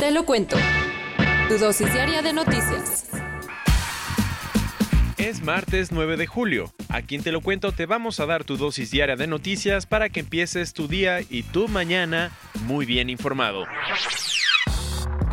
Te lo cuento. Tu dosis diaria de noticias. Es martes 9 de julio. Aquí en Te lo cuento te vamos a dar tu dosis diaria de noticias para que empieces tu día y tu mañana muy bien informado.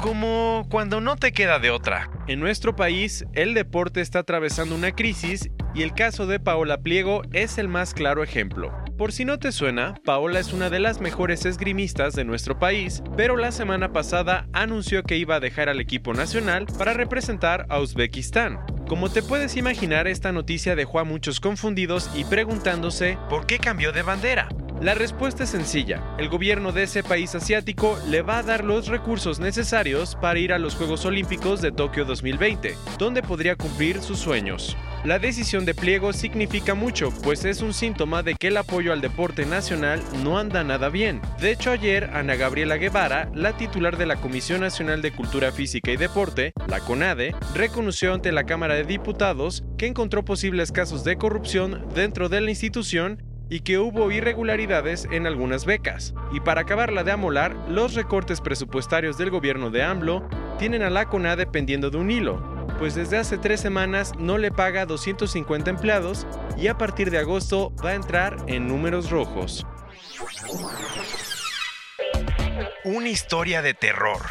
Como cuando no te queda de otra. En nuestro país, el deporte está atravesando una crisis y el caso de Paola Pliego es el más claro ejemplo. Por si no te suena, Paola es una de las mejores esgrimistas de nuestro país, pero la semana pasada anunció que iba a dejar al equipo nacional para representar a Uzbekistán. Como te puedes imaginar, esta noticia dejó a muchos confundidos y preguntándose por qué cambió de bandera. La respuesta es sencilla. El gobierno de ese país asiático le va a dar los recursos necesarios para ir a los Juegos Olímpicos de Tokio 2020, donde podría cumplir sus sueños. La decisión de pliego significa mucho, pues es un síntoma de que el apoyo al deporte nacional no anda nada bien. De hecho, ayer Ana Gabriela Guevara, la titular de la Comisión Nacional de Cultura Física y Deporte, la CONADE, reconoció ante la Cámara de Diputados que encontró posibles casos de corrupción dentro de la institución y que hubo irregularidades en algunas becas. Y para acabarla de amolar, los recortes presupuestarios del gobierno de AMLO tienen a la CONADE pendiendo de un hilo, pues desde hace tres semanas no le paga a 250 empleados y a partir de agosto va a entrar en números rojos. Una historia de terror.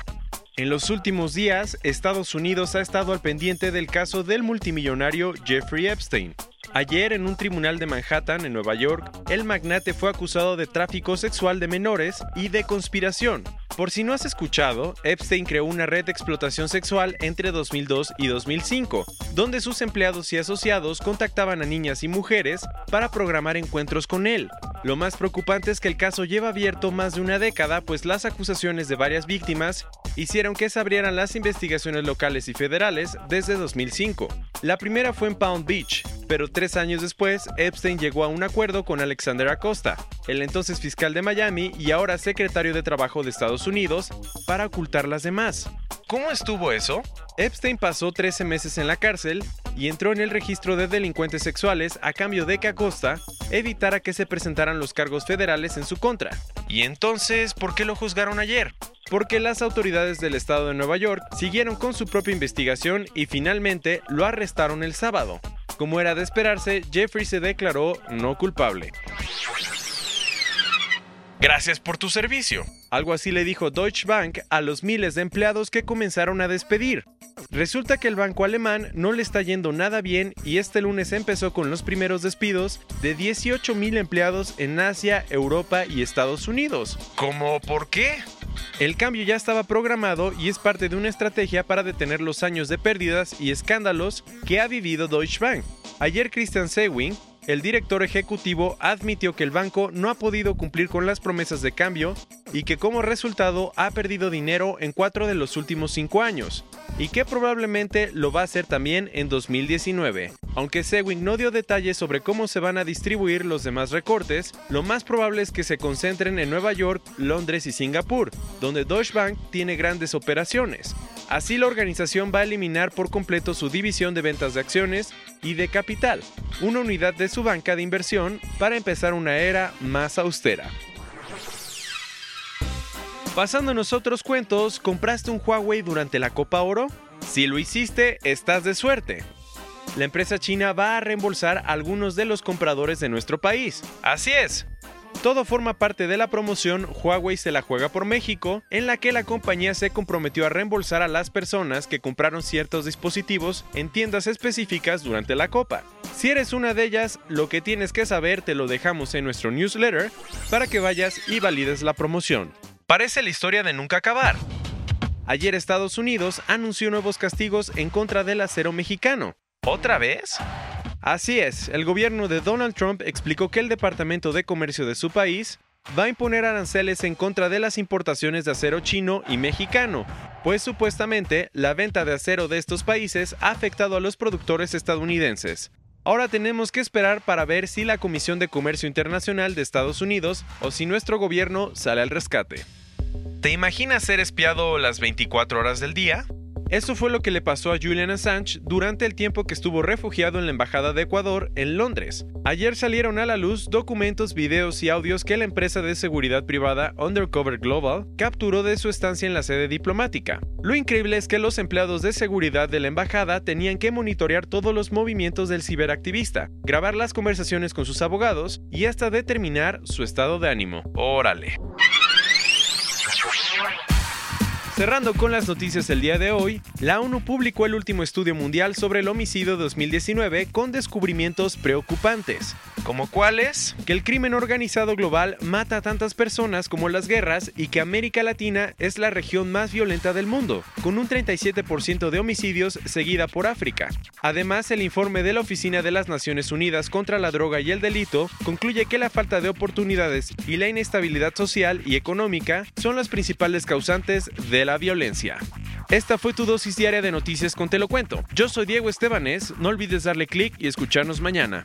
En los últimos días, Estados Unidos ha estado al pendiente del caso del multimillonario Jeffrey Epstein. Ayer, en un tribunal de Manhattan, en Nueva York, el magnate fue acusado de tráfico sexual de menores y de conspiración. Por si no has escuchado, Epstein creó una red de explotación sexual entre 2002 y 2005, donde sus empleados y asociados contactaban a niñas y mujeres para programar encuentros con él. Lo más preocupante es que el caso lleva abierto más de una década, pues las acusaciones de varias víctimas hicieron que se abrieran las investigaciones locales y federales desde 2005. La primera fue en Palm Beach, pero tres años después, Epstein llegó a un acuerdo con Alexander Acosta, el entonces fiscal de Miami y ahora secretario de Trabajo de Estados Unidos, para ocultar las demás. ¿Cómo estuvo eso? Epstein pasó 13 meses en la cárcel y entró en el registro de delincuentes sexuales a cambio de que Acosta evitara que se presentaran los cargos federales en su contra. ¿Y entonces por qué lo juzgaron ayer? Porque las autoridades del estado de Nueva York siguieron con su propia investigación y finalmente lo arrestaron el sábado. Como era de esperarse, Jeffrey se declaró no culpable. Gracias por tu servicio. Algo así le dijo Deutsche Bank a los miles de empleados que comenzaron a despedir. Resulta que el banco alemán no le está yendo nada bien y este lunes empezó con los primeros despidos de 18 mil empleados en Asia, Europa y Estados Unidos. ¿Cómo? ¿Por qué? El cambio ya estaba programado y es parte de una estrategia para detener los años de pérdidas y escándalos que ha vivido Deutsche Bank. Ayer Christian Sewing, el director ejecutivo admitió que el banco no ha podido cumplir con las promesas de cambio y que como resultado ha perdido dinero en cuatro de los últimos cinco años, y que probablemente lo va a hacer también en 2019. Aunque Sewing no dio detalles sobre cómo se van a distribuir los demás recortes, lo más probable es que se concentren en Nueva York, Londres y Singapur, donde Deutsche Bank tiene grandes operaciones. Así la organización va a eliminar por completo su división de ventas de acciones y de capital, una unidad de su banca de inversión para empezar una era más austera. Pasándonos otros cuentos, ¿compraste un Huawei durante la Copa Oro? Si lo hiciste, estás de suerte. La empresa china va a reembolsar a algunos de los compradores de nuestro país. Así es. Todo forma parte de la promoción Huawei se la juega por México, en la que la compañía se comprometió a reembolsar a las personas que compraron ciertos dispositivos en tiendas específicas durante la Copa. Si eres una de ellas, lo que tienes que saber te lo dejamos en nuestro newsletter para que vayas y valides la promoción. Parece la historia de nunca acabar. Ayer Estados Unidos anunció nuevos castigos en contra del acero mexicano. ¿Otra vez? Así es, el gobierno de Donald Trump explicó que el Departamento de Comercio de su país va a imponer aranceles en contra de las importaciones de acero chino y mexicano, pues supuestamente la venta de acero de estos países ha afectado a los productores estadounidenses. Ahora tenemos que esperar para ver si la Comisión de Comercio Internacional de Estados Unidos o si nuestro gobierno sale al rescate. ¿Te imaginas ser espiado las 24 horas del día? Eso fue lo que le pasó a Julian Assange durante el tiempo que estuvo refugiado en la Embajada de Ecuador en Londres. Ayer salieron a la luz documentos, videos y audios que la empresa de seguridad privada Undercover Global capturó de su estancia en la sede diplomática. Lo increíble es que los empleados de seguridad de la embajada tenían que monitorear todos los movimientos del ciberactivista, grabar las conversaciones con sus abogados y hasta determinar su estado de ánimo. Órale. Cerrando con las noticias del día de hoy, la ONU publicó el último estudio mundial sobre el homicidio 2019 con descubrimientos preocupantes, como cuáles, que el crimen organizado global mata a tantas personas como las guerras y que América Latina es la región más violenta del mundo, con un 37% de homicidios seguida por África. Además, el informe de la Oficina de las Naciones Unidas contra la Droga y el Delito concluye que la falta de oportunidades y la inestabilidad social y económica son las principales causantes de la violencia. Esta fue tu dosis diaria de noticias con Te lo cuento. Yo soy Diego Estebanés, no olvides darle clic y escucharnos mañana.